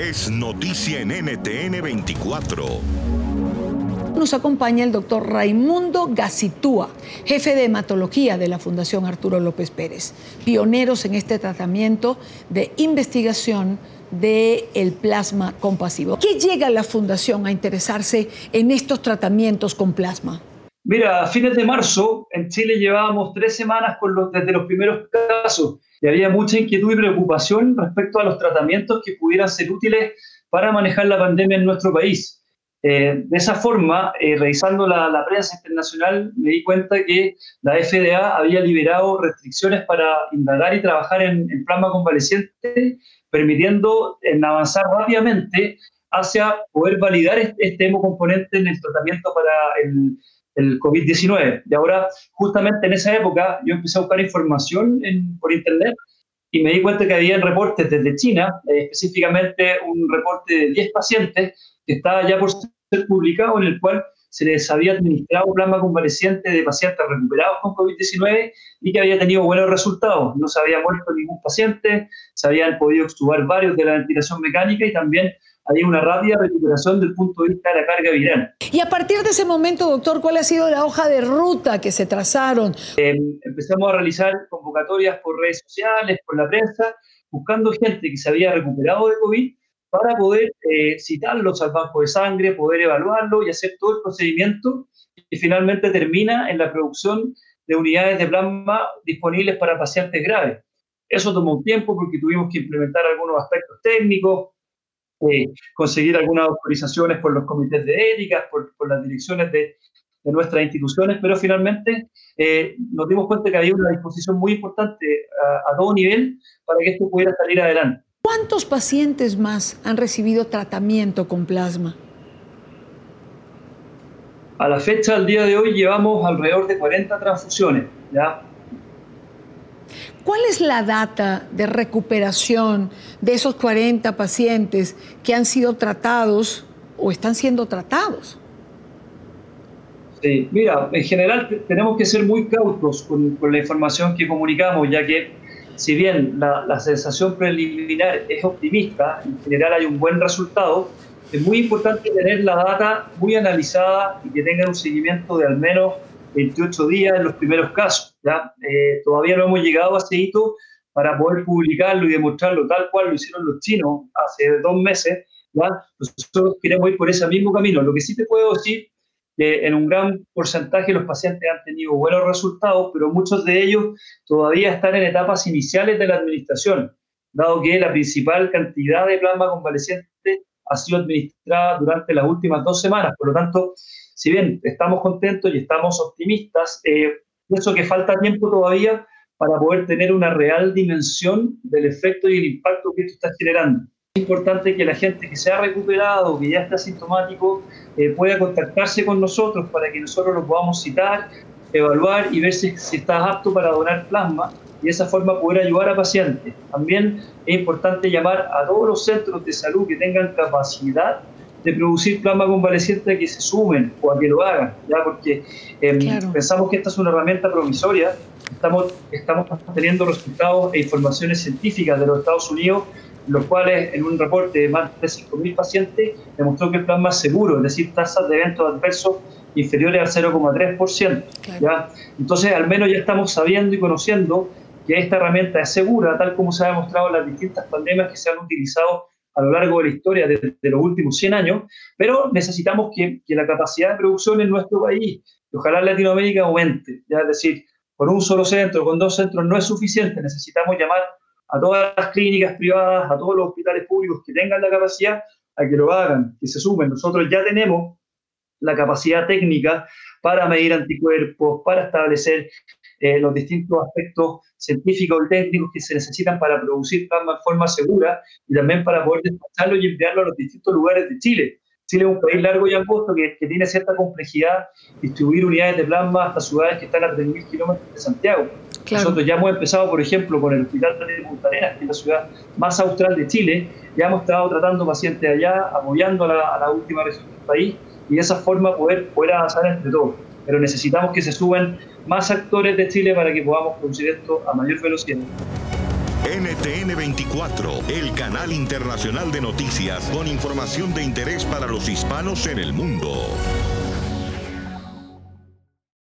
es noticia en NTN 24. Nos acompaña el doctor Raimundo Gacitúa, jefe de hematología de la Fundación Arturo López Pérez, pioneros en este tratamiento de investigación del plasma compasivo. ¿Qué llega la Fundación a interesarse en estos tratamientos con plasma? Mira, a fines de marzo en Chile llevábamos tres semanas con los, desde los primeros casos y había mucha inquietud y preocupación respecto a los tratamientos que pudieran ser útiles para manejar la pandemia en nuestro país. Eh, de esa forma, eh, revisando la, prensa internacional, me di cuenta que la FDA había liberado restricciones para indagar y trabajar en, plasma convaleciente, permitiendo en avanzar rápidamente hacia poder validar este, este hemocomponente en el tratamiento para el, el COVID-19. Y ahora, justamente en esa época, yo empecé a buscar información por Internet y me di cuenta que había reportes desde China, eh, específicamente un reporte de 10 pacientes que estaba ya por ser publicado, en el cual se les había administrado plasma convaleciente de pacientes recuperados con COVID-19 y que había tenido buenos resultados. No se había muerto ningún paciente, se habían podido extubar varios de la ventilación mecánica y también hay una rápida recuperación del punto de vista de la carga viral. Y a partir de ese momento, doctor, ¿cuál ha sido la hoja de ruta que se trazaron? Eh, empezamos a realizar convocatorias por redes sociales, por la prensa, buscando gente que se había recuperado de COVID para poder eh, citarlos al banco de sangre, poder evaluarlo y hacer todo el procedimiento y finalmente termina en la producción de unidades de plasma disponibles para pacientes graves. Eso tomó un tiempo porque tuvimos que implementar algunos aspectos técnicos, eh, conseguir algunas autorizaciones por los comités de ética, por, las direcciones de, nuestras instituciones, pero finalmente eh, nos dimos cuenta que había una disposición muy importante a, todo nivel para que esto pudiera salir adelante. ¿Cuántos pacientes más han recibido tratamiento con plasma? A la fecha, al día de hoy, llevamos alrededor de 40 transfusiones. ¿ya? ¿Cuál es la data de recuperación de esos 40 pacientes que han sido tratados o están siendo tratados? Sí, mira, en general tenemos que ser muy cautos con, la información que comunicamos, ya que si bien la, la, sensación preliminar es optimista, en general hay un buen resultado, es muy importante tener la data muy analizada y que tenga un seguimiento de al menos 28 días en los primeros casos. ¿Ya? Eh, todavía no hemos llegado a ese hito para poder publicarlo y demostrarlo tal cual lo hicieron los chinos hace dos meses. ¿ya? Nosotros queremos ir por ese mismo camino. Lo que sí te puedo decir que en un gran porcentaje los pacientes han tenido buenos resultados, pero muchos de ellos todavía están en etapas iniciales de la administración, dado que la principal cantidad de plasma convaleciente ha sido administrada durante las últimas dos semanas. Por lo tanto, si bien estamos contentos y estamos optimistas, eh, pienso que falta tiempo todavía para poder tener una real dimensión del efecto y el impacto que esto está generando. Es importante que la gente que se ha recuperado, que ya está sintomático, eh, pueda contactarse con nosotros para que nosotros lo podamos citar, evaluar y ver si, si está apto para donar plasma y de esa forma poder ayudar a pacientes. También es importante llamar a todos los centros de salud que tengan capacidad de producir plasma convaleciente que se sumen o a que lo hagan, ¿ya? porque em, pensamos que esta es una herramienta provisoria, estamos, estamos teniendo resultados e informaciones científicas de los Estados Unidos, los cuales en un reporte de más de 5.000 pacientes demostró que el plasma es seguro, es decir, tasas de eventos adversos inferiores al 0,3%. ¿ya? Entonces, al menos ya estamos sabiendo y conociendo que esta herramienta es segura, tal como se ha demostrado en las distintas pandemias que se han utilizado a lo largo de la historia de, los últimos 100 años, pero necesitamos que, que, la capacidad de producción en nuestro país, y ojalá Latinoamérica, aumente. ¿ya? Es decir, con un solo centro, con dos centros no es suficiente, necesitamos llamar a todas las clínicas privadas, a todos los hospitales públicos que tengan la capacidad a que lo hagan, que se sumen. Nosotros ya tenemos la capacidad técnica para medir anticuerpos, para establecer eh, los distintos aspectos científicos y técnicos que se necesitan para producir plasma en forma segura y también para poder despacharlo y enviarlo a los distintos lugares de Chile. Chile es un país largo y angosto que, que tiene cierta complejidad distribuir unidades de plasma hasta ciudades que están a 3.000 kilómetros de Santiago. Nosotros ya hemos empezado, por ejemplo, con el Hospital de Punta Arenas, que es la ciudad más austral de Chile. Ya hemos estado tratando pacientes allá, apoyando a la, a la última región del país y de esa forma poder, poder avanzar entre todos. Pero necesitamos que se suban más actores de Chile para que podamos producir esto a mayor velocidad. NTN 24, el canal internacional de noticias con información de interés para los hispanos en el mundo.